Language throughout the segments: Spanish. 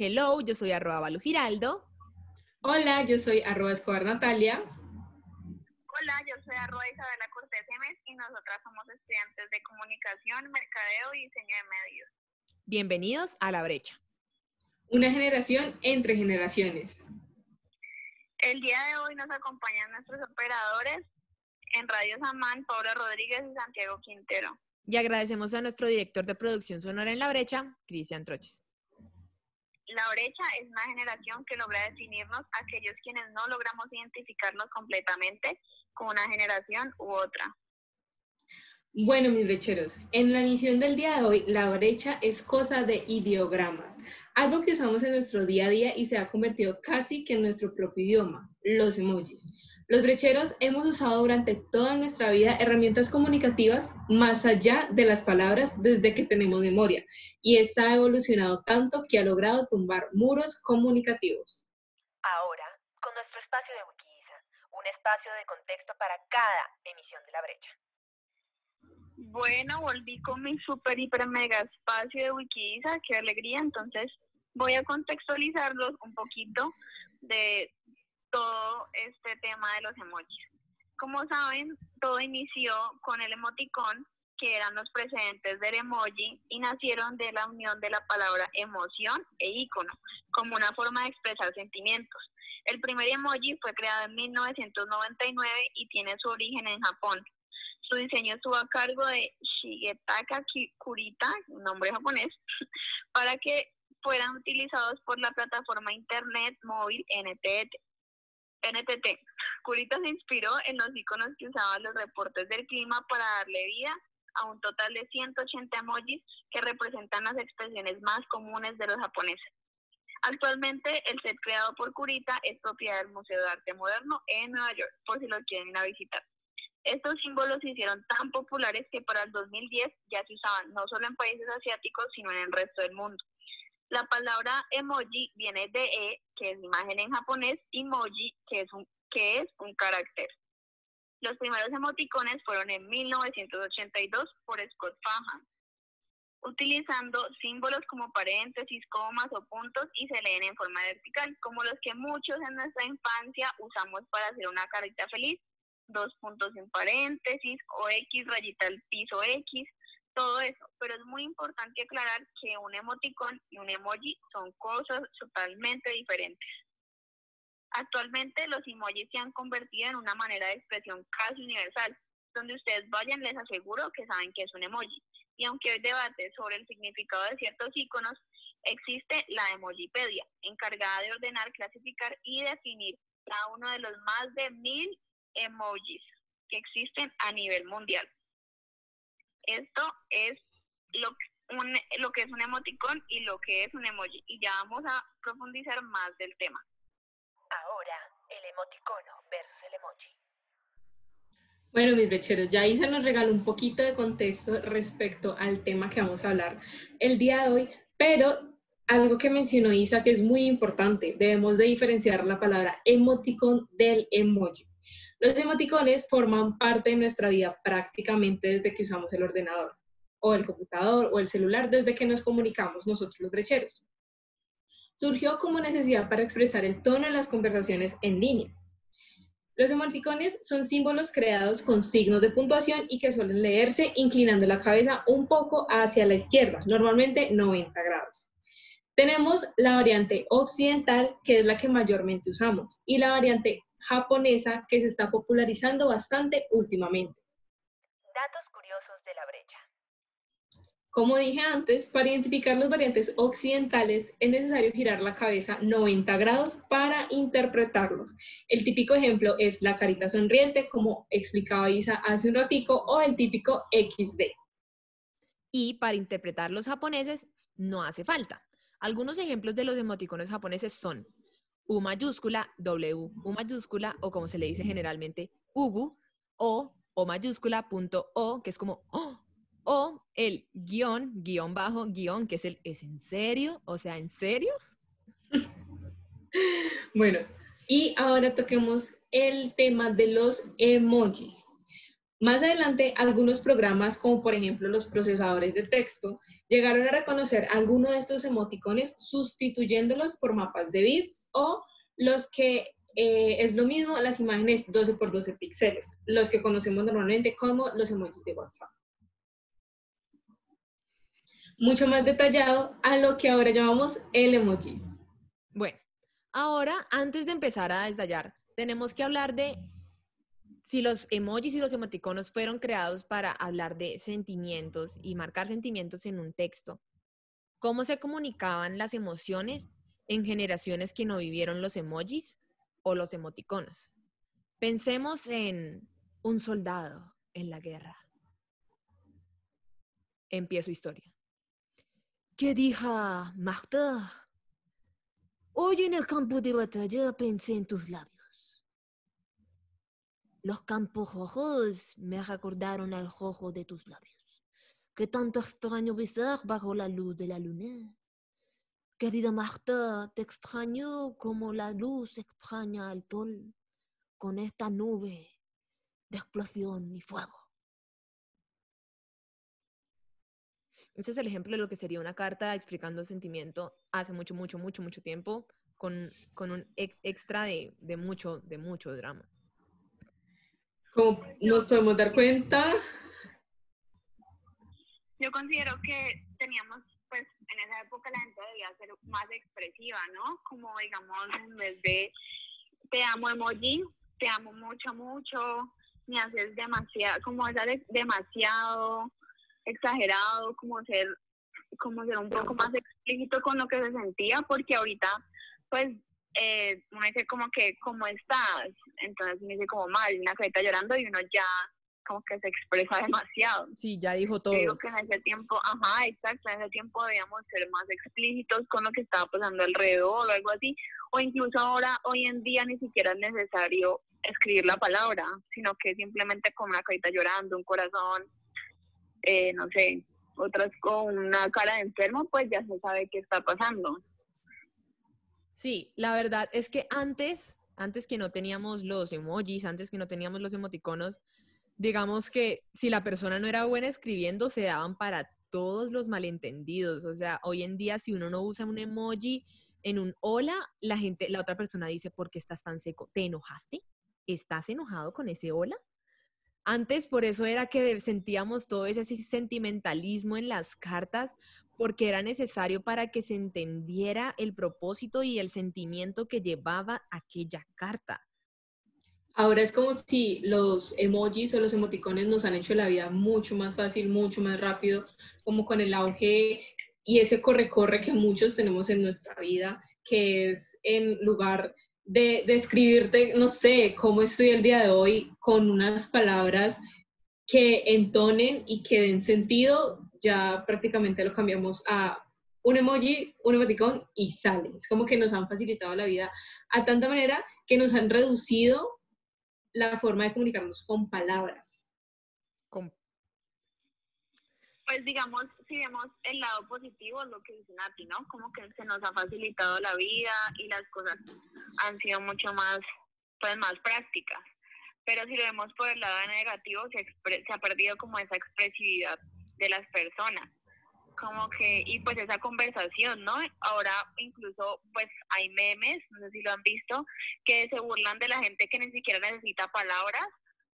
Hello, yo soy arroba Balu Giraldo. Hola, yo soy arroba Escobar Natalia. Hola, yo soy arroba Isabela Cortés Gemes y nosotras somos estudiantes de comunicación, mercadeo y diseño de medios. Bienvenidos a La Brecha. Una generación entre generaciones. El día de hoy nos acompañan nuestros operadores en Radio Samán, Paula Rodríguez y Santiago Quintero. Y agradecemos a nuestro director de producción sonora en La Brecha, Cristian Troches. La brecha es una generación que logra definirnos aquellos quienes no logramos identificarnos completamente con una generación u otra. Bueno, mis brecheros, en la misión del día de hoy, la brecha es cosa de ideogramas, algo que usamos en nuestro día a día y se ha convertido casi que en nuestro propio idioma, los emojis. Los brecheros hemos usado durante toda nuestra vida herramientas comunicativas más allá de las palabras desde que tenemos memoria y esta ha evolucionado tanto que ha logrado tumbar muros comunicativos. Ahora, con nuestro espacio de Wikiisa, un espacio de contexto para cada emisión de la brecha. Bueno, volví con mi super, hiper, mega espacio de Wikiisa, qué alegría. Entonces, voy a contextualizarlos un poquito de todo este tema de los emojis. Como saben, todo inició con el emoticón, que eran los precedentes del emoji, y nacieron de la unión de la palabra emoción e icono, como una forma de expresar sentimientos. El primer emoji fue creado en 1999 y tiene su origen en Japón. Su diseño estuvo a cargo de Shigetaka Kurita, un nombre japonés, para que fueran utilizados por la plataforma Internet móvil NTT. NTT. Kurita se inspiró en los iconos que usaban los reportes del clima para darle vida a un total de 180 emojis que representan las expresiones más comunes de los japoneses. Actualmente, el set creado por Kurita es propiedad del Museo de Arte Moderno en Nueva York, por si lo quieren visitar. Estos símbolos se hicieron tan populares que para el 2010 ya se usaban no solo en países asiáticos, sino en el resto del mundo. La palabra emoji viene de e, que es imagen en japonés, y moji, que es un, que es un carácter. Los primeros emoticones fueron en 1982 por Scott Fahan, utilizando símbolos como paréntesis, comas o puntos y se leen en forma vertical, como los que muchos en nuestra infancia usamos para hacer una carita feliz, dos puntos en paréntesis o X rayita al piso X, todo eso. Pero es muy importante aclarar que un emoticón y un emoji son cosas totalmente diferentes. Actualmente los emojis se han convertido en una manera de expresión casi universal. Donde ustedes vayan les aseguro que saben que es un emoji. Y aunque hay debate sobre el significado de ciertos iconos, existe la Emojipedia, encargada de ordenar, clasificar y definir cada uno de los más de mil emojis que existen a nivel mundial. Esto es lo, un, lo que es un emoticón y lo que es un emoji. Y ya vamos a profundizar más del tema. Ahora, el emoticono versus el emoji. Bueno, mis brecheros, ya Isa nos regaló un poquito de contexto respecto al tema que vamos a hablar el día de hoy, pero algo que mencionó Isa que es muy importante, debemos de diferenciar la palabra emoticon del emoji. Los emoticones forman parte de nuestra vida prácticamente desde que usamos el ordenador o el computador o el celular, desde que nos comunicamos nosotros los brecheros. Surgió como necesidad para expresar el tono de las conversaciones en línea. Los emoticones son símbolos creados con signos de puntuación y que suelen leerse inclinando la cabeza un poco hacia la izquierda, normalmente 90 grados. Tenemos la variante occidental, que es la que mayormente usamos, y la variante japonesa, que se está popularizando bastante últimamente. Datos curiosos de la brecha. Como dije antes, para identificar las variantes occidentales es necesario girar la cabeza 90 grados para interpretarlos. El típico ejemplo es la carita sonriente, como explicaba Isa hace un ratico, o el típico XD. Y para interpretar los japoneses no hace falta. Algunos ejemplos de los emoticonos japoneses son U mayúscula, W, U mayúscula, o como se le dice generalmente, Ugu, o O mayúscula, punto O, que es como oh, o el guion, guion bajo, guion, que es el ¿es en serio? O sea, ¿en serio? bueno, y ahora toquemos el tema de los emojis. Más adelante, algunos programas, como por ejemplo los procesadores de texto, llegaron a reconocer algunos de estos emoticones sustituyéndolos por mapas de bits o los que eh, es lo mismo las imágenes 12 por 12 píxeles, los que conocemos normalmente como los emojis de WhatsApp. Mucho más detallado a lo que ahora llamamos el emoji. Bueno, ahora antes de empezar a detallar, tenemos que hablar de si los emojis y los emoticonos fueron creados para hablar de sentimientos y marcar sentimientos en un texto, ¿cómo se comunicaban las emociones en generaciones que no vivieron los emojis o los emoticonos? Pensemos en un soldado en la guerra. Empiezo historia. ¿Qué dijo Magda? Hoy en el campo de batalla pensé en tus labios. Los campos rojos me recordaron al rojo de tus labios, que tanto extraño besar bajo la luz de la luna. Querida Marta, te extraño como la luz extraña al sol, con esta nube de explosión y fuego. Ese es el ejemplo de lo que sería una carta explicando sentimiento hace mucho, mucho, mucho, mucho tiempo, con, con un extra de, de mucho, de mucho drama. Como nos podemos dar cuenta. Yo considero que teníamos, pues en esa época la gente debía ser más expresiva, ¿no? Como digamos, en vez de te amo emoji, te amo mucho, mucho, me haces demasiado, como esa demasiado exagerado, como ser, como ser un poco más explícito con lo que se sentía, porque ahorita, pues eh, uno dice como que, ¿cómo estás? Entonces uno dice como mal, una carita llorando y uno ya como que se expresa demasiado. Sí, ya dijo todo. Yo digo que en ese tiempo, ajá, exacto, en ese tiempo debíamos ser más explícitos con lo que estaba pasando alrededor o algo así, o incluso ahora, hoy en día ni siquiera es necesario escribir la palabra, sino que simplemente con una carita llorando, un corazón, eh, no sé, otras con una cara de enfermo, pues ya se sabe qué está pasando. Sí, la verdad es que antes, antes que no teníamos los emojis, antes que no teníamos los emoticonos, digamos que si la persona no era buena escribiendo, se daban para todos los malentendidos. O sea, hoy en día si uno no usa un emoji en un hola, la gente, la otra persona dice, ¿por qué estás tan seco? ¿Te enojaste? ¿Estás enojado con ese hola? Antes por eso era que sentíamos todo ese sentimentalismo en las cartas, porque era necesario para que se entendiera el propósito y el sentimiento que llevaba aquella carta. Ahora es como si los emojis o los emoticones nos han hecho la vida mucho más fácil, mucho más rápido, como con el auge y ese corre-corre que muchos tenemos en nuestra vida, que es en lugar de describirte, no sé, cómo estoy el día de hoy con unas palabras que entonen y que den sentido, ya prácticamente lo cambiamos a un emoji, un emoticón y sale. Es como que nos han facilitado la vida a tanta manera que nos han reducido la forma de comunicarnos con palabras. Pues digamos, si vemos el lado positivo, lo que dice Nati, ¿no? Como que se nos ha facilitado la vida y las cosas han sido mucho más, pues más prácticas. Pero si lo vemos por el lado negativo, se, se ha perdido como esa expresividad de las personas como que y pues esa conversación, ¿no? Ahora incluso pues hay memes, no sé si lo han visto, que se burlan de la gente que ni siquiera necesita palabras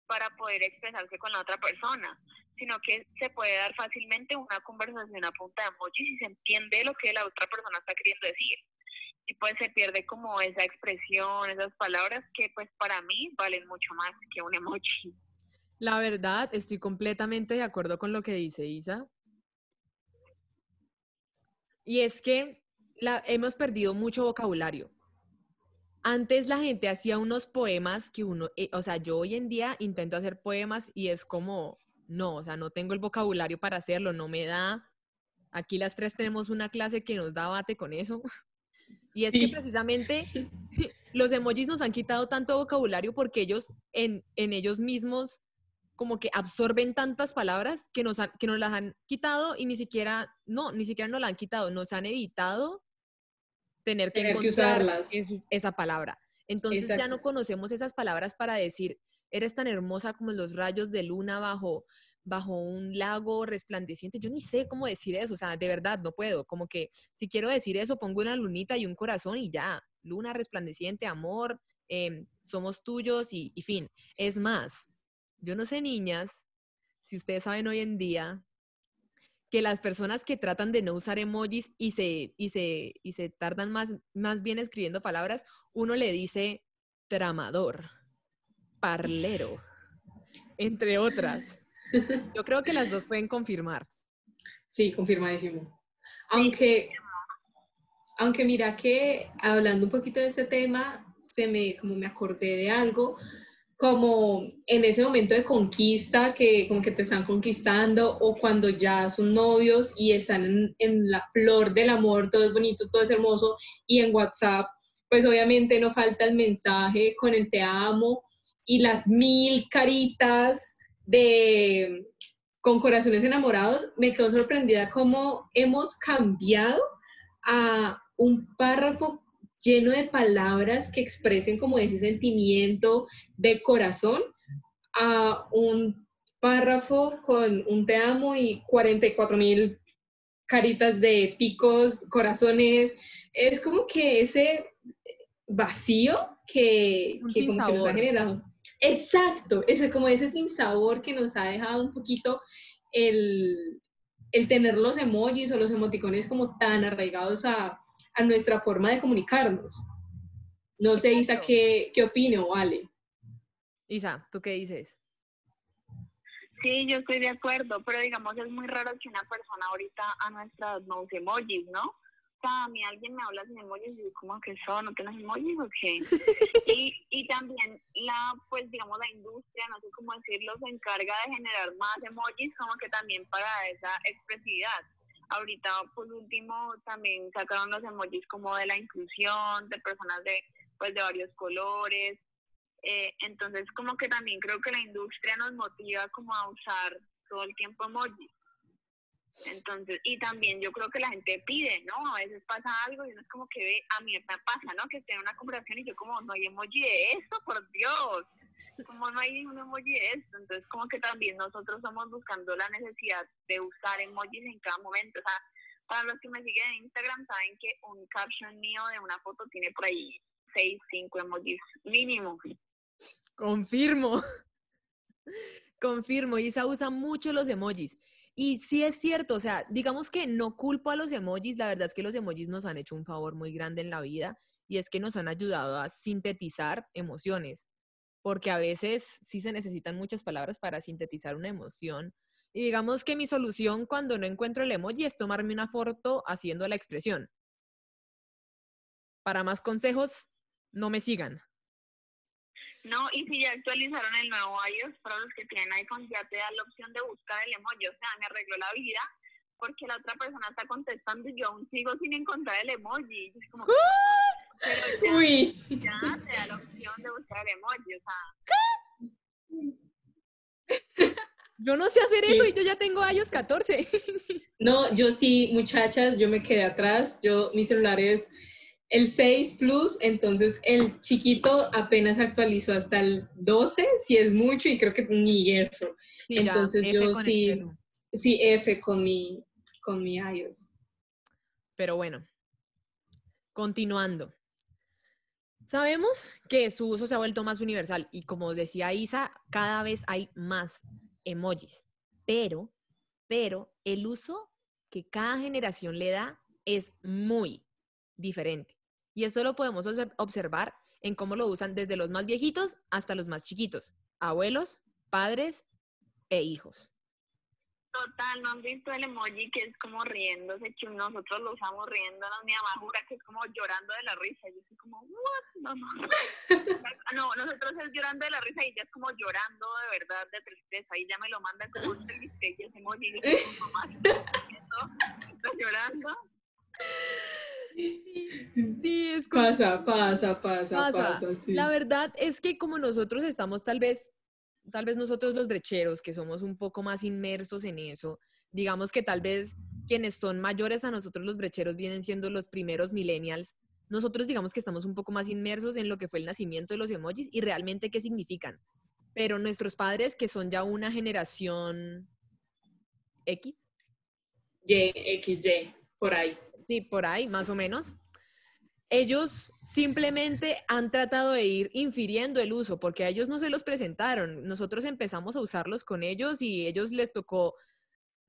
para poder expresarse con la otra persona, sino que se puede dar fácilmente una conversación a punta de emojis y se entiende lo que la otra persona está queriendo decir. Y pues se pierde como esa expresión, esas palabras que pues para mí valen mucho más que un emoji. La verdad, estoy completamente de acuerdo con lo que dice Isa. Y es que la, hemos perdido mucho vocabulario. Antes la gente hacía unos poemas que uno, eh, o sea, yo hoy en día intento hacer poemas y es como, no, o sea, no tengo el vocabulario para hacerlo, no me da. Aquí las tres tenemos una clase que nos da bate con eso. Y es que precisamente los emojis nos han quitado tanto vocabulario porque ellos en, en ellos mismos como que absorben tantas palabras que nos, que nos las han quitado y ni siquiera, no, ni siquiera nos las han quitado, nos han evitado tener que encontrar esa palabra. Entonces ya no conocemos esas palabras para decir, eres tan hermosa como los rayos de luna bajo, bajo un lago resplandeciente. Yo ni sé cómo decir eso, o sea, de verdad no puedo. Como que si quiero decir eso, pongo una lunita y un corazón y ya. Luna resplandeciente, amor, em, somos tuyos y, y fin. Es más, yo no sé, niñas, si ustedes saben hoy en día que las personas que tratan de no usar emojis y se, y se, y se tardan más, más bien escribiendo palabras, uno le dice tramador, parlero, entre otras. Yo creo que las dos pueden confirmar. Sí, confirmadísimo. Aunque, aunque mira que hablando un poquito de este tema, se me, como me acordé de algo, como en ese momento de conquista, que como que te están conquistando, o cuando ya son novios y están en, en la flor del amor, todo es bonito, todo es hermoso, y en WhatsApp, pues obviamente no falta el mensaje con el te amo y las mil caritas de con corazones enamorados, me quedo sorprendida cómo hemos cambiado a un párrafo lleno de palabras que expresen como ese sentimiento de corazón a un párrafo con un te amo y 44 mil caritas de picos, corazones. Es como que ese vacío que, que como que nos ha generado. Exacto, ese, como ese sin sabor que nos ha dejado un poquito el, el tener los emojis o los emoticones como tan arraigados a, a nuestra forma de comunicarnos. No sé, Isa, ¿qué, qué opina o Ale? Isa, ¿tú qué dices? Sí, yo estoy de acuerdo, pero digamos es muy raro que una persona ahorita a no use emojis, ¿no? Mí alguien me habla sin emojis y yo como que eso, ¿no tienes emojis o qué? y, y también la, pues digamos la industria, no sé cómo decirlo, se encarga de generar más emojis como que también para esa expresividad. Ahorita, por último, también sacaron los emojis como de la inclusión, de personas de, pues, de varios colores. Eh, entonces, como que también creo que la industria nos motiva como a usar todo el tiempo emojis. Entonces, y también yo creo que la gente pide, ¿no? A veces pasa algo y uno es como que ve, a mí me pasa, ¿no? Que en una conversación y yo como, no hay emoji de esto, por Dios. Como no hay ningún emoji de esto. Entonces, como que también nosotros estamos buscando la necesidad de usar emojis en cada momento. O sea, para los que me siguen en Instagram saben que un caption mío de una foto tiene por ahí seis, cinco emojis mínimo. Confirmo. Confirmo. Isa usa mucho los emojis. Y sí es cierto, o sea, digamos que no culpo a los emojis, la verdad es que los emojis nos han hecho un favor muy grande en la vida y es que nos han ayudado a sintetizar emociones, porque a veces sí se necesitan muchas palabras para sintetizar una emoción. Y digamos que mi solución cuando no encuentro el emoji es tomarme una foto haciendo la expresión. Para más consejos, no me sigan. No, y si ya actualizaron el nuevo iOS, para los que tienen iPhone ya te da la opción de buscar el emoji, o sea, me arregló la vida porque la otra persona está contestando y yo aún sigo sin encontrar el emoji. Y es como, pero ya, Uy. ya te da la opción de buscar el emoji, o sea, Yo no sé hacer Sí. eso y yo ya tengo iOS 14. No, yo sí, muchachas, yo me quedé atrás. Yo, mi celular es el 6 Plus, entonces el chiquito apenas actualizó hasta el 12, si es mucho, y creo que ni eso. Entonces F yo sí-. Sí, F con mi, con mi iOS. Pero bueno, continuando. Sabemos que su uso se ha vuelto más universal y como decía Isa, cada vez hay más emojis. Pero, pero el uso que cada generación le da es muy diferente. Y eso lo podemos obser- observar en cómo lo usan desde los más viejitos hasta los más chiquitos, abuelos, padres e hijos. total, no han visto el emoji que es como riéndose, que nosotros lo usamos riéndonos, mi mamá jura que es como llorando de la risa, y yo estoy como, what, mamá? no, nosotros es llorando de la risa y ella es como llorando de verdad de tristeza, y ya me lo manda como un triste y ese emoji, y yo como, mamá, ¿qué? ¿Estás llorando? Sí, Pasa, pasa, pasa, pasa. pasa, sí. La verdad es que como nosotros estamos tal vez, tal vez nosotros los brecheros, que somos un poco más inmersos en eso, digamos que tal vez quienes son mayores a nosotros los brecheros vienen siendo los primeros millennials. Nosotros digamos que estamos un poco más inmersos en lo que fue el nacimiento de los emojis y realmente qué significan. Pero nuestros padres, que son ya una generación X, Y, X, Y, por ahí. sí, por ahí, más o menos, ellos simplemente han tratado de ir infiriendo el uso, porque a ellos no se los presentaron. Nosotros empezamos a usarlos con ellos y ellos les tocó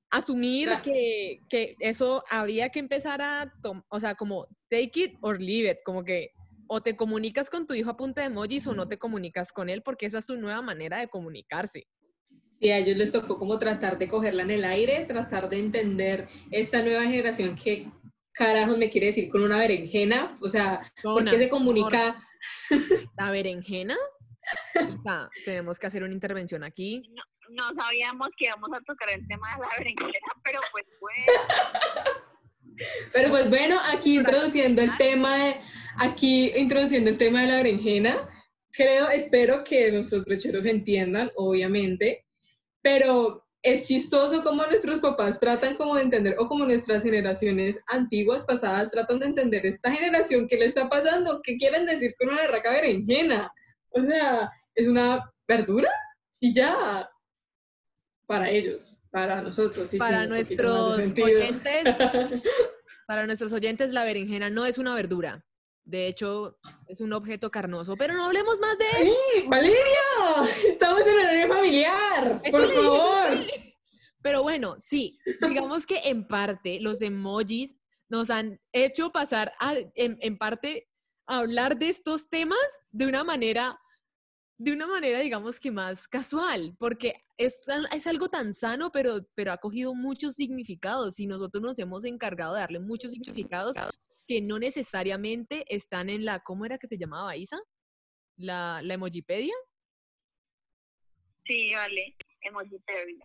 asumir Claro. que, que eso había que empezar a, tom- o sea, como take it or leave it, como que o te comunicas con tu hijo a punta de emojis o no te comunicas con él, porque esa es su nueva manera de comunicarse. Y a ellos les tocó como tratar de cogerla en el aire, tratar de entender esta nueva generación que carajos me quiere decir con una berenjena, o sea, ¿por qué se comunica? ¿La berenjena? Tenemos que hacer una intervención aquí. No sabíamos que íbamos a tocar el tema de la berenjena, pero pues bueno. Pero pues bueno, aquí introduciendo el tema de, aquí introduciendo el tema de la berenjena, creo, espero que nuestros brecheros entiendan, obviamente, pero es chistoso como nuestros papás tratan como de entender, o como nuestras generaciones antiguas, pasadas, tratan de entender esta generación, ¿qué le está pasando? ¿Qué quieren decir con una berraca berenjena? O sea, es una verdura y ya, para ellos, para nosotros. sí Para nuestros oyentes, para nuestros oyentes, la berenjena no es una verdura. De hecho, es un objeto carnoso. Pero no hablemos más de eso. ¡Ay, Valeria! Estamos en horario familiar, Eso por dije favor. Pero bueno, sí, digamos que en parte los emojis nos han hecho pasar a, en, en parte a hablar de estos temas de una manera, de una manera, digamos que más casual, porque es, es algo tan sano, pero, pero ha cogido muchos significados y nosotros nos hemos encargado de darle muchos significados que no necesariamente están en la, ¿cómo era que se llamaba Isa? La, la emojipedia. Sí, vale. Emoji terrible.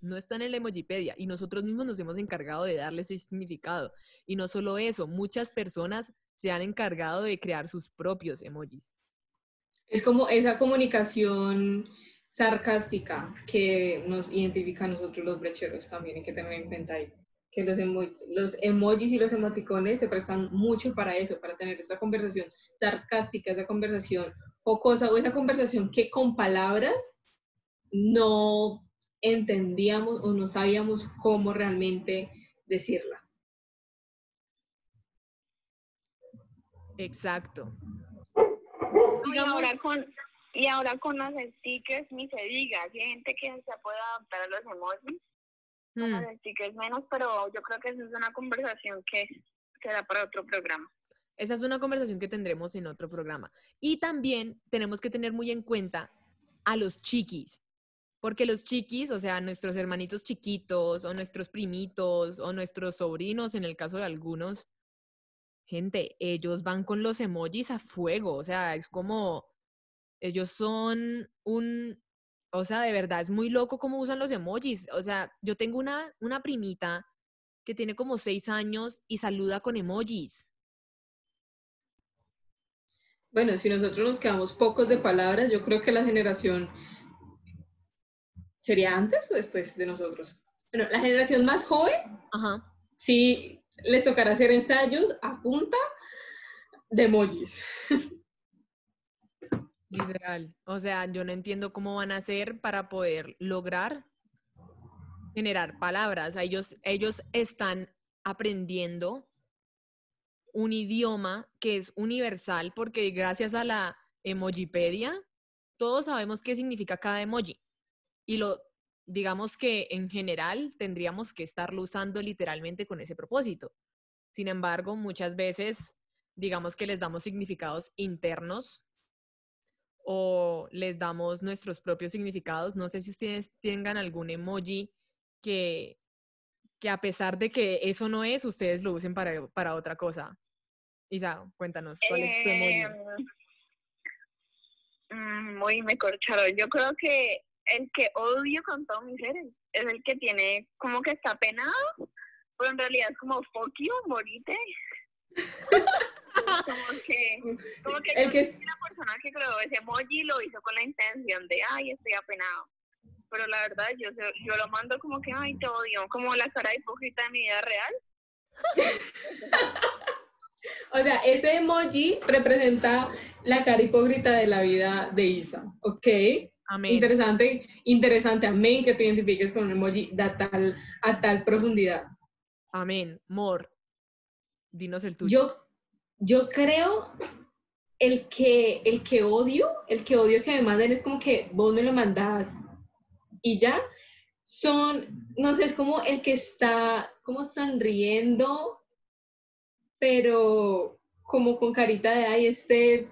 no está en la Emojipedia y nosotros mismos nos hemos encargado de darle ese significado. Y no solo eso, muchas personas se han encargado de crear sus propios emojis. Es como esa comunicación sarcástica que nos identifica a nosotros los brecheros también hay que tener en cuenta ahí. Que los, emo- los emojis y los emoticones se prestan mucho para eso, para tener esa conversación sarcástica, esa conversación jocosa o esa conversación que con palabras no entendíamos o no sabíamos cómo realmente decirla. Exacto. Y, ahora con, y ahora con los stickers ni se diga. Si hay gente que se puede adaptar a los emojis, con Mm, los stickers menos, pero yo creo que esa es una conversación que será para otro programa. Esa es una conversación que tendremos en otro programa. Y también tenemos que tener muy en cuenta a los chiquis. Porque los chiquis, o sea, nuestros hermanitos chiquitos o nuestros primitos o nuestros sobrinos, en el caso de algunos, gente, ellos van con los emojis a fuego. O sea, es como, ellos son un, o sea, de verdad, es muy loco cómo usan los emojis. O sea, yo tengo una, una primita que tiene como seis años y saluda con emojis. Bueno, si nosotros nos quedamos pocos de palabras, yo creo que la generación sería antes o después de nosotros. Bueno, la generación más joven, Ajá. sí les tocará hacer ensayos a punta de emojis. Literal. O sea, yo no entiendo cómo van a hacer para poder lograr generar palabras. Ellos, ellos están aprendiendo un idioma que es universal porque gracias a la emojipedia todos sabemos qué significa cada emoji. Y lo digamos que en general tendríamos que estarlo usando literalmente con ese propósito. Sin embargo, muchas veces digamos que les damos significados internos o les damos nuestros propios significados. No sé si ustedes tengan algún emoji que, que a pesar de que eso no es, ustedes lo usen para, para otra cosa. Isa, cuéntanos, ¿cuál es tu emoji? Em, mm, Uy, me corcharon. Yo creo que el que odio con todo mi ser es- es el que tiene como que está penado, pero en realidad es como fuck you, morite. como que, como que, El que que la persona que creó ese emoji lo hizo con la intención de, ay, estoy apenado. Pero la verdad, yo, yo lo mando como que, ay, te odio, como la cara hipócrita de mi vida real. O sea, ese emoji representa la cara hipócrita de la vida de Isa, ¿ok? Amén. Interesante, interesante, amén, que te identifiques con un emoji da tal, a tal profundidad. Amén. Mor. Dinos el tuyo. Yo, yo creo el que, el que odio, el que odio que me manden es como que vos me lo mandás y ya. Son, no sé, es como el que está como sonriendo, pero como con carita de ay, este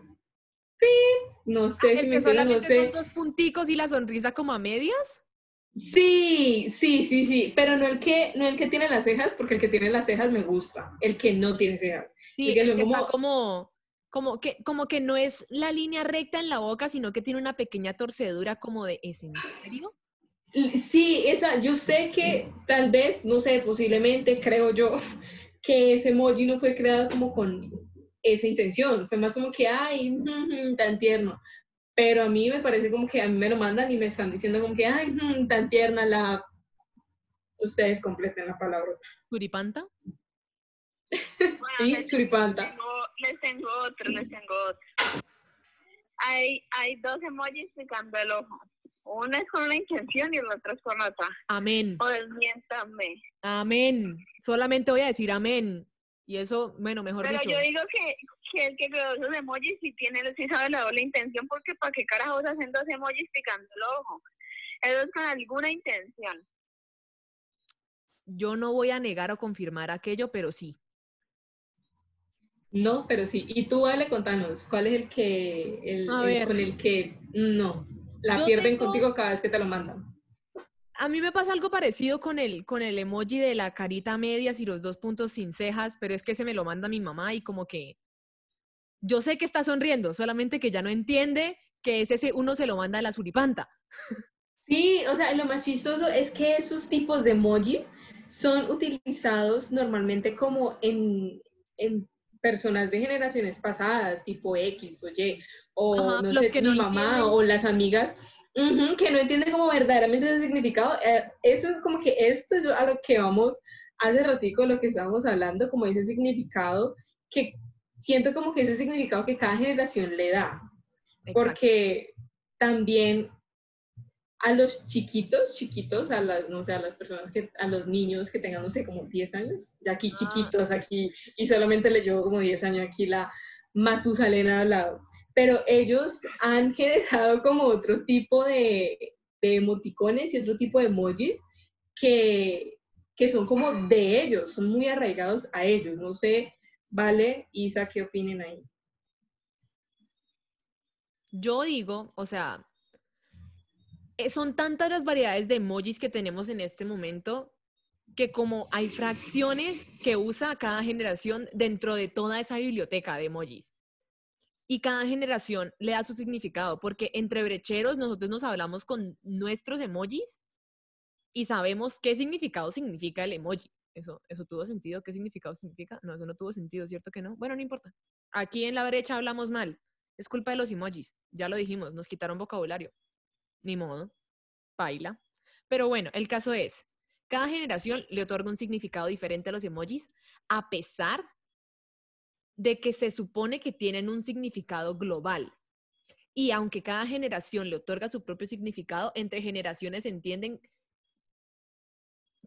pip, no sé Ah, si me que entienden, no solamente sé. son dos punticos y la sonrisa como a medias. Sí, sí, sí, sí, pero no el que, no el que tiene las cejas, porque el que tiene las cejas me gusta, el que no tiene cejas. Sí, Y que el que está como- como, como que, como que no es la línea recta en la boca, sino que tiene una pequeña torcedura como de ¿es en serio? Sí, esa, yo sé que tal vez, no sé, posiblemente creo yo que ese emoji no fue creado como con esa intención, fue más como que, ay, tan tierno. Pero a mí me parece como que a mí me lo mandan y me están diciendo como que, ay, mm, tan tierna la... Ustedes completen la palabra. ¿Suripanta? Bueno, Sí, les, suripanta. tengo, les tengo otro, les tengo otro. Hay, hay dos emojis picando el ojo. Uno es con una intención y el otro es con otra. Amén. O desmiéntame. Amén. Solamente voy a decir amén. Y eso, bueno, mejor Pero dicho. yo digo que, que el que creó esos emojis sí tiene, sí sabe la doble intención, porque para qué carajos hacen dos emojis picando el ojo. Eso es con alguna intención. Yo no voy a negar o confirmar aquello, pero sí. No, pero sí. Y tú, Ale, contanos, ¿cuál es el que, el, con el que no, la Yo pierden tengo- contigo cada vez que te lo mandan? A mí me pasa algo parecido con el, con el emoji de la carita medias y los dos puntos sin cejas, pero es que se me lo manda mi mamá y como que yo sé que está sonriendo, solamente que ya no entiende que ese se- uno se lo manda a la suripanta. Sí, o sea, lo más chistoso es que esos tipos de emojis son utilizados normalmente como en, en personas de generaciones pasadas, tipo X o Y, o Ajá, no sé, que mi no mamá o las amigas, ujú, que no entienden como verdaderamente ese significado. Eh, eso es como que esto es a lo que vamos hace ratico, lo que estábamos hablando, como ese significado, que siento como que ese significado que cada generación le da Exacto. porque también a los chiquitos, chiquitos, a las, no sé, a las personas que, a los niños que tengan, no sé, como 10 años, ya aquí Ah. chiquitos, aquí, y solamente le llevo como 10 años aquí la Matusalena al lado, pero ellos han generado como otro tipo de, de emoticones y otro tipo de emojis que, que son como de ellos, son muy arraigados a ellos, no sé, Vale, Isa, ¿qué opinen ahí? Yo digo, o sea, eh, son tantas las variedades de emojis que tenemos en este momento que como hay fracciones que usa cada generación dentro de toda esa biblioteca de emojis. Y cada generación le da su significado, porque entre brecheros nosotros nos hablamos con nuestros emojis y sabemos qué significado significa el emoji. Eso, eso tuvo sentido, ¿qué significado significa? No, eso no tuvo sentido, ¿cierto que no? Bueno, no importa. Aquí en la brecha hablamos mal. Es culpa de los emojis. Ya lo dijimos, nos quitaron vocabulario. Ni modo. Baila. Pero bueno, el caso es, cada generación le otorga un significado diferente a los emojis, a pesar de que se supone que tienen un significado global. Y aunque cada generación le otorga su propio significado, entre generaciones entienden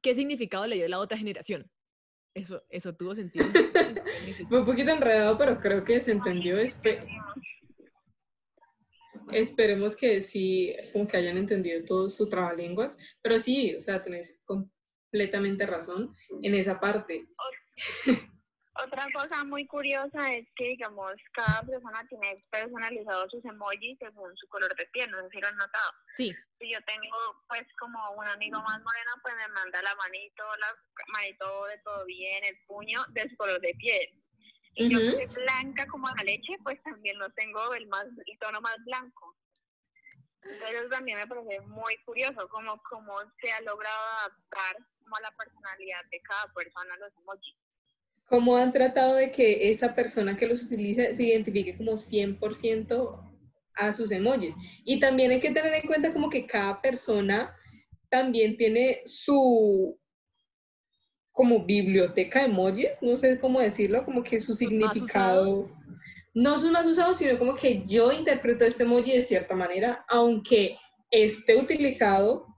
qué significado le dio la otra generación. Eso, eso tuvo sentido. Fue un poquito enredado, pero creo que se entendió. Espe- esperemos que sí, como que hayan entendido todo su trabalenguas. Pero sí, o sea, tenés completamente razón en esa parte. Otra cosa muy curiosa es que, digamos, cada persona tiene personalizados sus emojis según su color de piel, no sé si lo han notado. Sí, Si yo tengo, pues, como un amigo más moreno, pues me manda la manito, la manito de todo bien, el puño de su color de piel. Y yo que soy blanca como la leche, pues también lo tengo el, más, el tono más blanco. Entonces también me parece muy curioso cómo, cómo se ha logrado adaptar como a la personalidad de cada persona los emojis. ¿Cómo han tratado de que esa persona que los utiliza se identifique como 100% a sus emojis? Y también hay que tener en cuenta como que cada persona también tiene su como biblioteca de emojis, no sé cómo decirlo, como que su significado. No son más usados, sino como que yo interpreto este emoji de cierta manera, aunque esté utilizado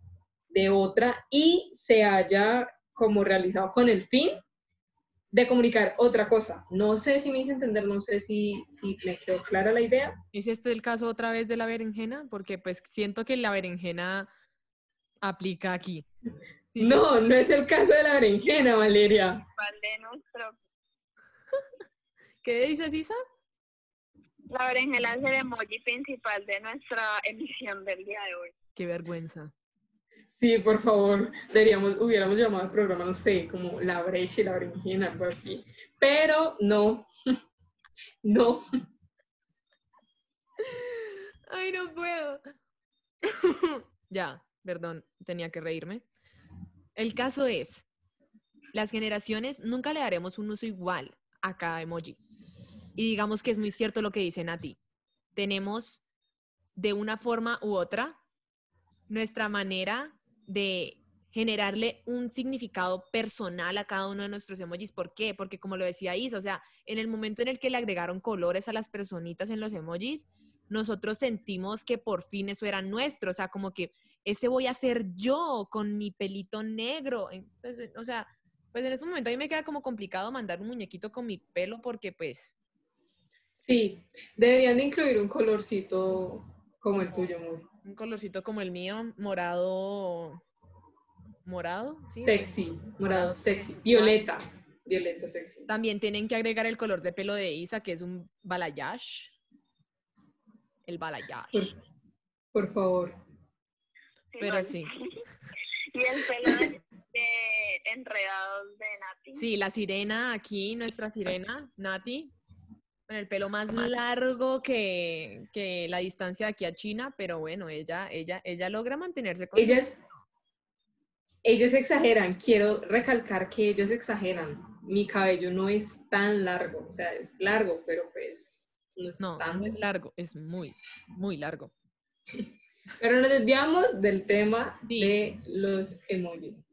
de otra y se haya como realizado con el fin de comunicar otra cosa. No sé si me hice entender, no sé si, si me quedó clara la idea. ¿Es este el caso otra vez de la berenjena? Porque pues siento que la berenjena aplica aquí. Sí. No, no es el caso de la berenjena, Valeria. ¿Qué dices, Isa? La berenjena es el emoji principal de nuestra emisión del día de hoy. Qué vergüenza. Sí, por favor, deberíamos, hubiéramos llamado al programa, no sé, como la brecha y la berenjena, algo así. Pero no, no. Ay, no puedo. ya, perdón, tenía que reírme. El caso es, las generaciones nunca le daremos un uso igual a cada emoji. Y digamos que es muy cierto lo que dice Nati. Tenemos de una forma u otra nuestra manera de generarle un significado personal a cada uno de nuestros emojis. ¿Por qué? Porque como lo decía Isa, o sea, en el momento en el que le agregaron colores a las personitas en los emojis, nosotros sentimos que por fin eso era nuestro, o sea, como que ese voy a ser yo con mi pelito negro. Pues, o sea, pues en ese momento a mí me queda como complicado mandar un muñequito con mi pelo porque pues Sí, deberían de incluir un colorcito como el tuyo, muy un colorcito como el mío, morado, morado, ¿sí? sexy, morado Morado sexy, violeta, violeta sexy. También tienen que agregar el color de pelo de Isa, que es un balayage. El balayage. Por, por favor. Pero sí. Y el pelo de, de enredados de Nati. Sí, la sirena aquí, nuestra sirena, Nati, con el pelo más largo que, que la distancia de aquí a China, pero bueno, ella, ella, ella logra mantenerse con Ellas, ellas exageran, quiero recalcar que ellas exageran. Mi cabello no es tan largo, o sea, es largo, pero pues no es No, no es largo, es muy, muy largo. Pero nos desviamos del tema Sí. de los emojis.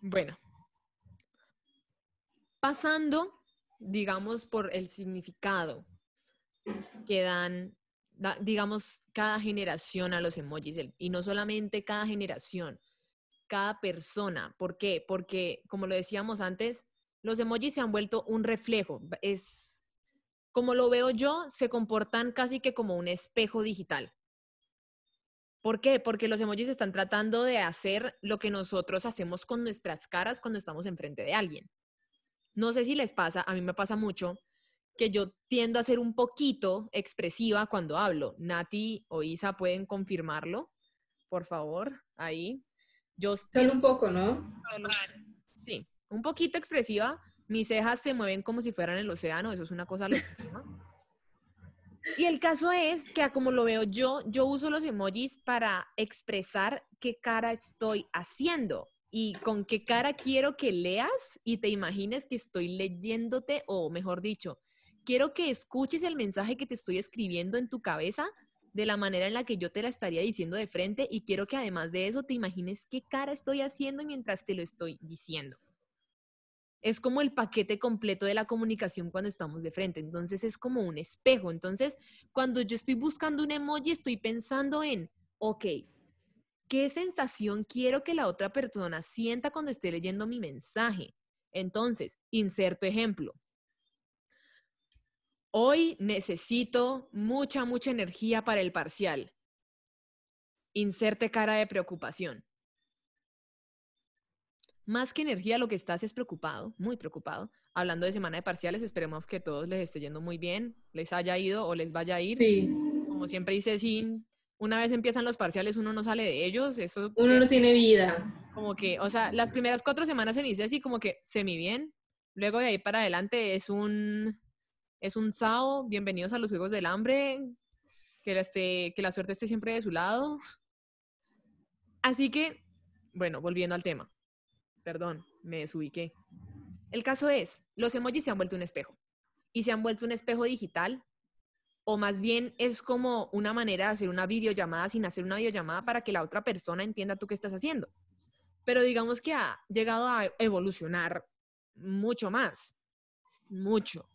Bueno, pasando, digamos, por el significado que dan, da- digamos, cada generación a los emojis, y no solamente cada generación, cada persona. ¿Por qué? Porque, como lo decíamos antes, los emojis se han vuelto un reflejo. Es, como lo veo yo, se comportan casi que como un espejo digital. ¿Por qué? Porque los emojis están tratando de hacer lo que nosotros hacemos con nuestras caras cuando estamos enfrente de alguien. No sé si les pasa, a mí me pasa mucho que yo tiendo a ser un poquito expresiva cuando hablo. Nati o Isa pueden confirmarlo, por favor, ahí. Yo Solo un poco, ¿no? solo- sí, un poquito expresiva. Mis cejas se mueven como si fueran el océano, eso es una cosa. Y el caso es que, como lo veo yo, yo uso los emojis para expresar qué cara estoy haciendo y con qué cara quiero que leas y te imagines que estoy leyéndote, o mejor dicho, quiero que escuches el mensaje que te estoy escribiendo en tu cabeza de la manera en la que yo te la estaría diciendo de frente y quiero que además de eso te imagines qué cara estoy haciendo mientras te lo estoy diciendo. Es como el paquete completo de la comunicación cuando estamos de frente, entonces es como un espejo. Entonces, cuando yo estoy buscando un emoji, estoy pensando en, ok, ¿qué sensación quiero que la otra persona sienta cuando esté leyendo mi mensaje? Entonces, inserto ejemplo. Hoy necesito mucha, mucha energía para el parcial. Inserte cara de preocupación. Más que energía, lo que estás es preocupado, muy preocupado. Hablando de semana de parciales, esperemos que todos les esté yendo muy bien, les haya ido o les vaya a ir. Sí. Como siempre dice, sí, una vez empiezan los parciales, uno no sale de ellos. Eso Uno no tiene vida. como que, o sea, las primeras cuatro semanas se inicia así como que semi bien. Luego de ahí para adelante es un, es un SAO. Bienvenidos a los Juegos del Hambre. Que la, esté- que la suerte esté siempre de su lado. Así que, bueno, volviendo al tema. Perdón, me desubiqué. El caso es, los emojis se han vuelto un espejo. Y se han vuelto un espejo digital. O más bien es como una manera de hacer una videollamada sin hacer una videollamada para que la otra persona entienda tú qué estás haciendo pero digamos que ha llegado a evolucionar mucho más, mucho,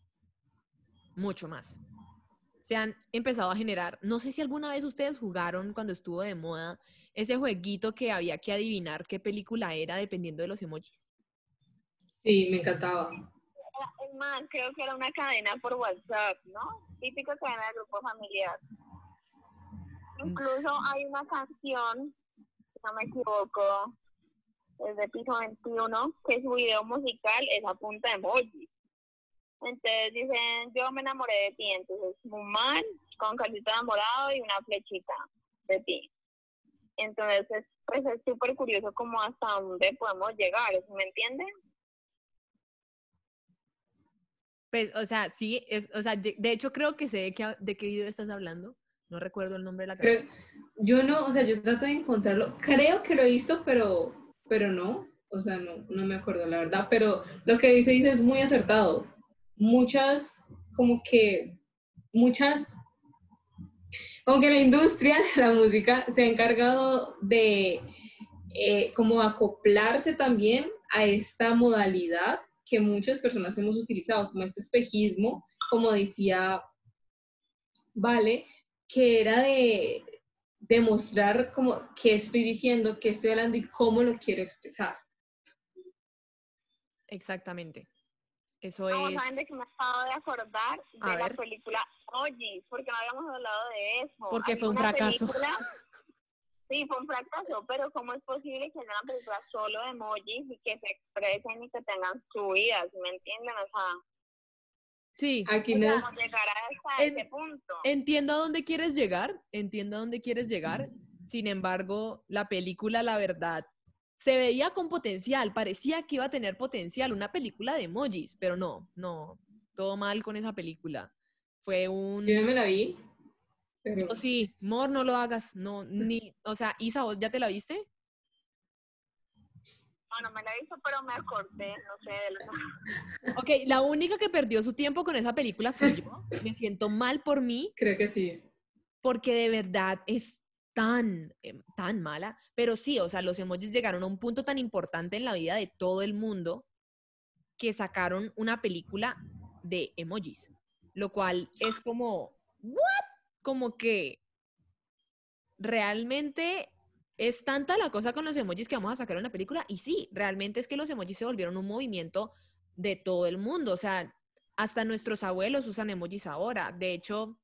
mucho más. se han empezado a generar. No sé si alguna vez ustedes jugaron cuando estuvo de moda ese jueguito que había que adivinar qué película era dependiendo de los emojis. Sí, me encantaba. Es más, creo que era una cadena por WhatsApp, ¿no? Típico cadena de grupo familiar. Incluso hay una canción, si no me equivoco, es de piso 21, que su video musical es a punta de emoji. Entonces dicen, yo me enamoré de ti, entonces man con calcito enamorado y una flechita de ti. Entonces, es, pues es súper curioso como hasta dónde podemos llegar, ¿sí ¿me entienden? Pues, o sea, sí, es, o sea, de, de hecho creo que sé de qué, de qué video estás hablando. No recuerdo el nombre de la Pero canción. yo no, o sea, yo trato de encontrarlo. Creo que lo he visto, pero, pero no. O sea, no, no me acuerdo, la verdad. Pero lo que dice, dice es muy acertado. Muchas, como que, muchas, como que la industria de la música se ha encargado de eh, como acoplarse también a esta modalidad que muchas personas hemos utilizado, como este espejismo, como decía Vale, que era de demostrar como qué estoy diciendo, qué estoy hablando y cómo lo quiero expresar. Exactamente. Eso No, es. ¿saben de qué me acabo de acordar? A De la ver. película Oye, porque no habíamos hablado de eso. Porque Hay fue un fracaso. película- Sí, fue un fracaso, pero ¿cómo es posible que haya una película solo de emojis y que se expresen y que tengan su vida? ¿sí ¿Me entienden? O sea, Sí. Aquí no es- ¿cómo llegar hasta en- ese punto? Entiendo a dónde quieres llegar, entiendo a dónde quieres llegar. Sin embargo, la película, la verdad, se veía con potencial, parecía que iba a tener potencial, una película de emojis, pero no, no, todo mal con esa película. Fue un... yo no me la vi, pero Oh, sí, Mor, no lo hagas, no, ni, o sea, Isa, ¿vos ya te la viste? Bueno, me la he visto, pero me acordé, no sé, de la... Ok, la única que perdió su tiempo con esa película fui yo. Me siento mal por mí, creo que sí. porque de verdad es tan, em, tan mala. Pero sí, o sea, los emojis llegaron a un punto tan importante en la vida de todo el mundo que sacaron una película de emojis, lo cual es como, ¿what? Como que realmente es tanta la cosa con los emojis que vamos a sacar una película. Y sí, realmente es que los emojis se volvieron un movimiento de todo el mundo. O sea, hasta nuestros abuelos usan emojis ahora. De hecho,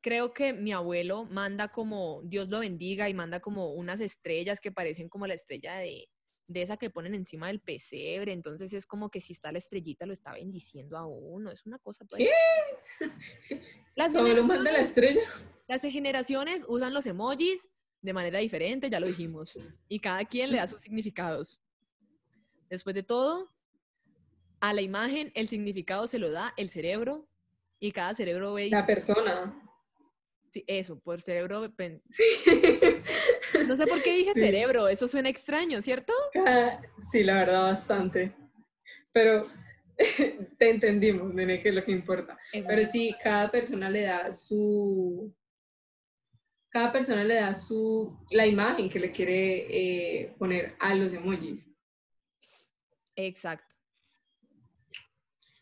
creo que mi abuelo manda como, Dios lo bendiga, y manda como unas estrellas que parecen como la estrella de, de esa que ponen encima del pesebre. Entonces es como que si está la estrellita lo está bendiciendo a uno. Es una cosa toda ¿Qué? Las manda la generaciones, estrella. las generaciones usan los emojis de manera diferente, ya lo dijimos. Y cada quien le da sus significados. Después de todo, a la imagen el significado se lo da el cerebro y cada cerebro ve La persona. Sí, eso, por cerebro. pen- No sé por qué dije Sí. cerebro, eso suena extraño, ¿cierto? Cada- Sí, la verdad, bastante. Pero te entendimos, nene, que es lo que importa. Pero sí, cada persona le da su. Cada persona le da su. la imagen que le quiere eh, poner a los emojis. Exacto.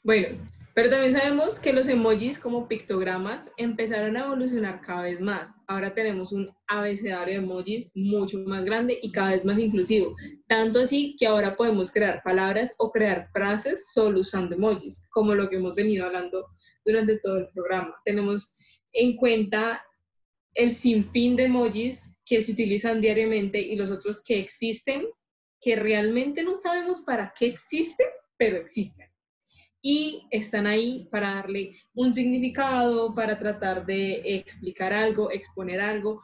Bueno, pero también sabemos que los emojis como pictogramas empezaron a evolucionar cada vez más. Ahora tenemos un abecedario de emojis mucho más grande y cada vez más inclusivo. Tanto así que ahora podemos crear palabras o crear frases solo usando emojis, como lo que hemos venido hablando durante todo el programa. Tenemos en cuenta el sinfín de emojis que se utilizan diariamente y los otros que existen, que realmente no sabemos para qué existen, pero existen y están ahí para darle un significado, para tratar de explicar algo, exponer algo,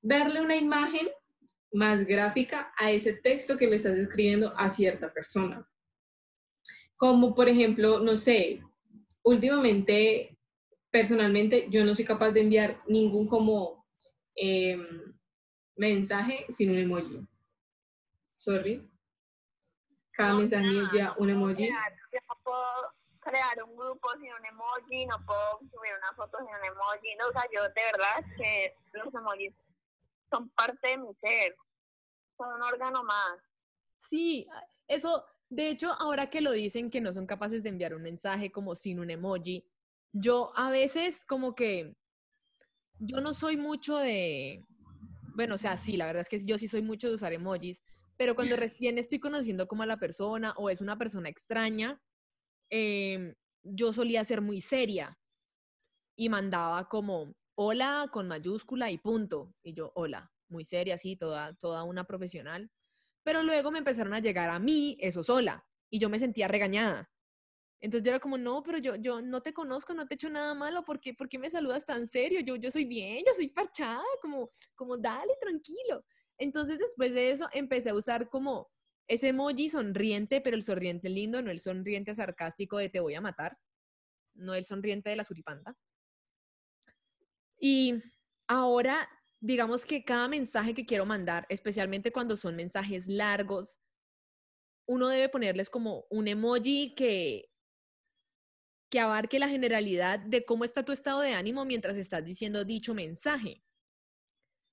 darle una imagen más gráfica a ese texto que le estás escribiendo a cierta persona. Como por ejemplo, no sé, últimamente, personalmente, yo no soy capaz de enviar ningún como em, mensaje sin un emoji. Sorry. Cada No, mensaje lleva un emoji. no puedo crear un grupo sin un emoji, no puedo subir una foto sin un emoji. No, o sea, yo de verdad que los emojis son parte de mi ser. Son un órgano más. Sí, eso, de hecho, ahora que lo dicen que no son capaces de enviar un mensaje como sin un emoji, yo a veces como que yo no soy mucho de, bueno, o sea, sí, la verdad es que yo sí soy mucho de usar emojis, pero cuando recién estoy conociendo como a la persona o es una persona extraña, em, yo solía ser muy seria y mandaba como hola con mayúscula y punto. Y yo, hola, muy seria, así, toda, toda una profesional. Pero luego me empezaron a llegar a mí eso sola y yo me sentía regañada. Entonces yo era como, no, pero yo, yo no te conozco, no te he hecho nada malo, ¿por qué, me saludas tan serio? Yo, yo soy bien, yo soy parchada, como, como dale, tranquilo. Entonces después de eso empecé a usar como ese emoji sonriente, pero el sonriente lindo, no el sonriente sarcástico de te voy a matar, no el sonriente de la suripanta. Y ahora, digamos que cada mensaje que quiero mandar, especialmente cuando son mensajes largos, uno debe ponerles como un emoji que que abarque la generalidad de cómo está tu estado de ánimo mientras estás diciendo dicho mensaje.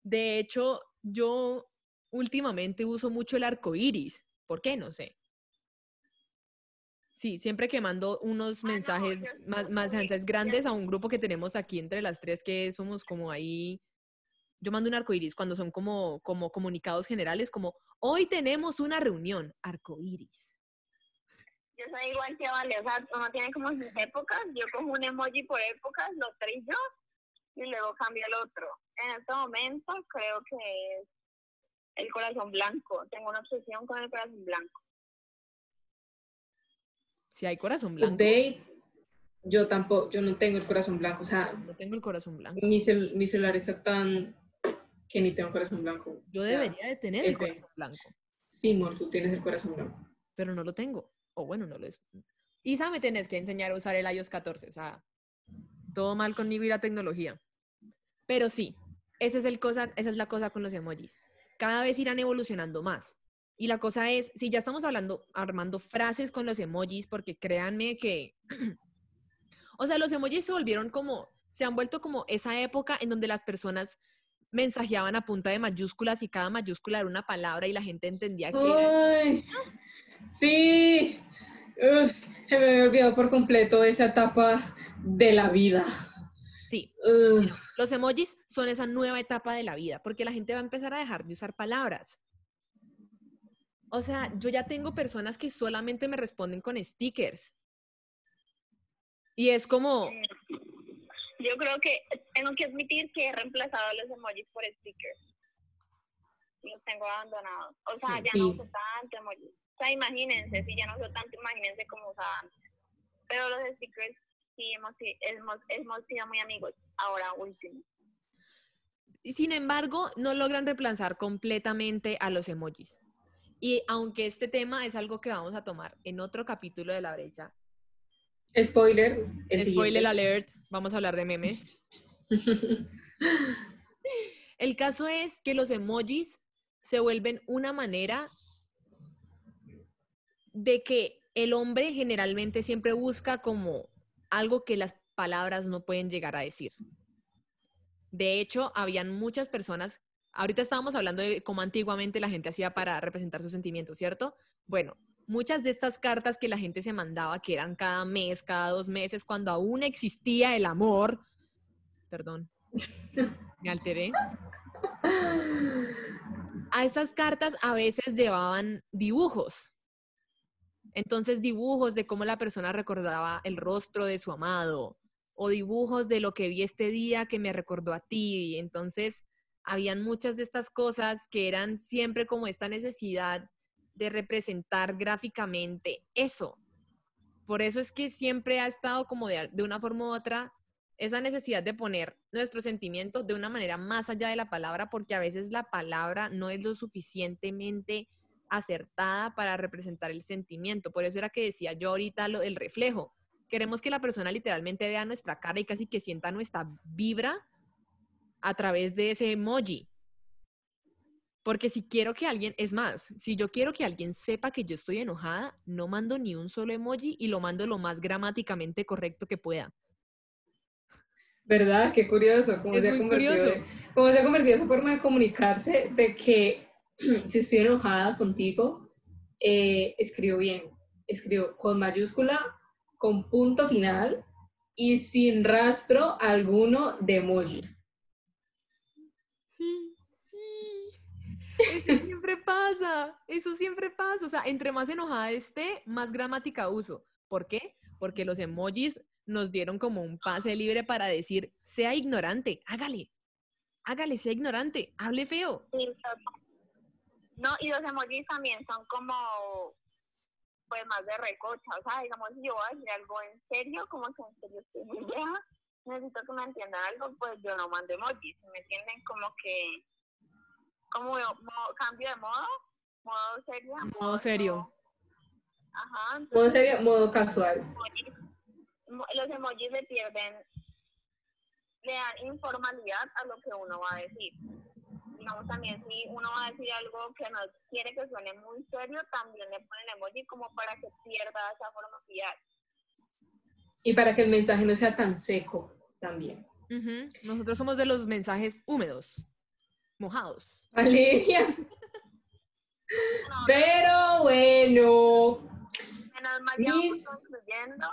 De hecho, yo últimamente uso mucho el arco iris. ¿Por qué? No sé. Sí, siempre que mando unos ah, mensajes más, más grandes a un grupo que tenemos aquí entre las tres, que somos como ahí. Yo mando un arco iris cuando son como, como comunicados generales, como hoy tenemos una reunión, arco iris. Yo soy igual que Vale, o sea, uno tiene como sus épocas, yo cojo un emoji por épocas, lo trillo y luego cambio el otro. En este momento creo que es el corazón blanco, tengo una obsesión con el corazón blanco. Si hay corazón blanco. yo tampoco, yo no tengo el corazón blanco, o sea, no tengo el corazón blanco. Mi, mi celular está tan que ni tengo corazón blanco. Yo debería de tener el corazón blanco. Sí, amor, tú tienes el corazón blanco. Pero no lo tengo o bueno, no lo es. Isa, me tenés que enseñar a usar el iOS 14, o sea, todo mal conmigo y la tecnología. Pero sí, esa es, el cosa, esa es la cosa con los emojis. Cada vez irán evolucionando más. Y la cosa es, si ya estamos hablando, armando frases con los emojis, porque créanme que, o sea, los emojis se volvieron como, se han vuelto como esa época en donde las personas mensajeaban a punta de mayúsculas y cada mayúscula era una palabra y la gente entendía que... Sí, se me había olvidado por completo esa etapa de la vida. Sí. Los emojis son esa nueva etapa de la vida, porque la gente va a empezar a dejar de usar palabras. O sea, yo ya tengo personas que solamente me responden con stickers. Y es como... Yo creo que tengo que admitir que he reemplazado los emojis por stickers. Los tengo abandonados. O sea, ya no uso tanto emojis. O sea, imagínense, si ya no soy tanto, imagínense cómo usaba antes. Pero los stickers sí hemos, hemos, hemos sido muy amigos, ahora último. Sin embargo, no logran reemplazar completamente a los emojis. Y aunque este tema es algo que vamos a tomar en otro capítulo de la brecha. Spoiler. Spoiler alert. Vamos a hablar de memes. el caso es que los emojis se vuelven una manera de que el hombre generalmente siempre busca como algo que las palabras no pueden llegar a decir. De hecho, habían muchas personas, ahorita estábamos hablando de cómo antiguamente la gente hacía para representar sus sentimientos, ¿cierto? Bueno, muchas de estas cartas que la gente se mandaba, que eran cada mes, cada dos meses, cuando aún existía el amor, perdón, me alteré. A esas cartas a veces llevaban dibujos entonces dibujos de cómo la persona recordaba el rostro de su amado o dibujos de lo que vi este día que me recordó a ti. Entonces habían muchas de estas cosas que eran siempre como esta necesidad de representar gráficamente eso. Por eso es que siempre ha estado como de, de una forma u otra esa necesidad de poner nuestros sentimientos de una manera más allá de la palabra, porque a veces la palabra no es lo suficientemente acertada para representar el sentimiento. Por eso era que decía yo ahorita lo del reflejo. Queremos que la persona literalmente vea nuestra cara y casi que sienta nuestra vibra a través de ese emoji. Porque si quiero que alguien, es más, si yo quiero que alguien sepa que yo estoy enojada, no mando ni un solo emoji y lo mando lo más gramáticamente correcto que pueda. ¿Verdad? Qué curioso. Cómo se ha curioso. Cómo se ha convertido esa forma de comunicarse de que si estoy enojada contigo, eh, escribo bien. Escribo con mayúscula, con punto final y sin rastro alguno de emoji. Sí, sí. Eso siempre pasa, eso siempre pasa. O sea, entre más enojada esté, más gramática uso. ¿Por qué? Porque los emojis nos dieron como un pase libre para decir, sea ignorante, hágale, hágale, sea ignorante, hable feo. Sí. No, y los emojis también son como, pues más de recocha, o sea, digamos, si yo voy a decir algo en serio, como que en serio estoy muy vieja, necesito que me entiendan algo, pues yo no mando emojis, ¿me entienden? Como que, como mo- cambio de modo, modo serio. Modo serio. Ajá, Modo serio, modo casual. emojis- los emojis le pierden, le dan informalidad a lo que uno va a decir. Digamos también si uno va a decir algo que no quiere que suene muy serio, también le ponen emoji como para que pierda esa formalidad. Y para que el mensaje no sea tan seco también. Nosotros somos de los mensajes húmedos, mojados. Valeria. No, Pero bueno, menos mal ya vamos Mis- concluyendo.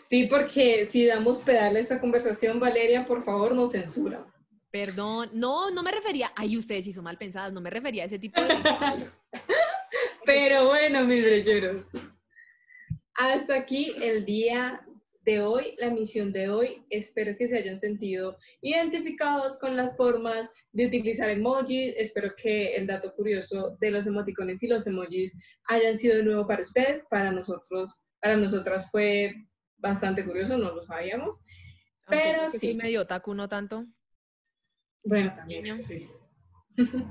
sí, porque si damos pedal a esta conversación, Valeria, por favor, nos censura. Perdón, no, no me refería, ay, ustedes sí son mal pensadas, no me refería a ese tipo de... Pero bueno, mis brecheros. Hasta aquí el día de hoy, la misión de hoy. Espero que se hayan sentido identificados con las formas de utilizar emojis. Espero que el dato curioso de los emoticones y los emojis hayan sido nuevo para ustedes. Para nosotros, para nosotras fue bastante curioso, no lo sabíamos. Aunque Pero soy sí. medio otaku, no tanto. Bueno, también, eso sí.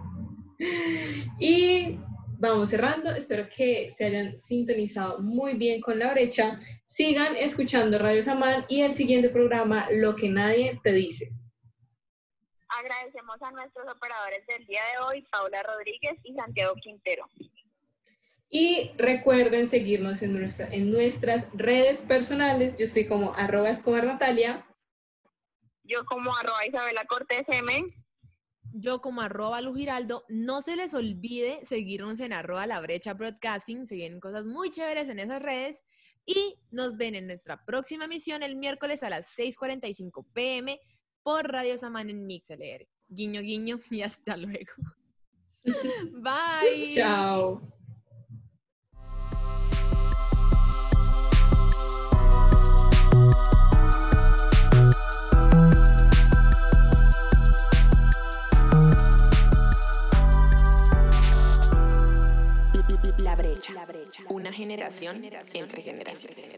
y vamos cerrando. Espero que se hayan sintonizado muy bien con la brecha. Sigan escuchando Radio Samán y el siguiente programa, Lo que nadie te dice. Agradecemos a nuestros operadores del día de hoy, Paula Rodríguez y Santiago Quintero. Y recuerden seguirnos en, nuestra- en nuestras redes personales. Yo estoy como arroba Escobar Natalia. Yo como arroba Isabela Cortés M. Yo como arroba Lu Giraldo, no se les olvide seguirnos en arroba La Brecha Broadcasting, se vienen cosas muy chéveres en esas redes y nos ven en nuestra próxima emisión el miércoles a las 6.45 pm por Radio Samán en MixLR. Guiño, guiño y hasta luego. Bye. Chao. Brecha. Una generación entre generaciones.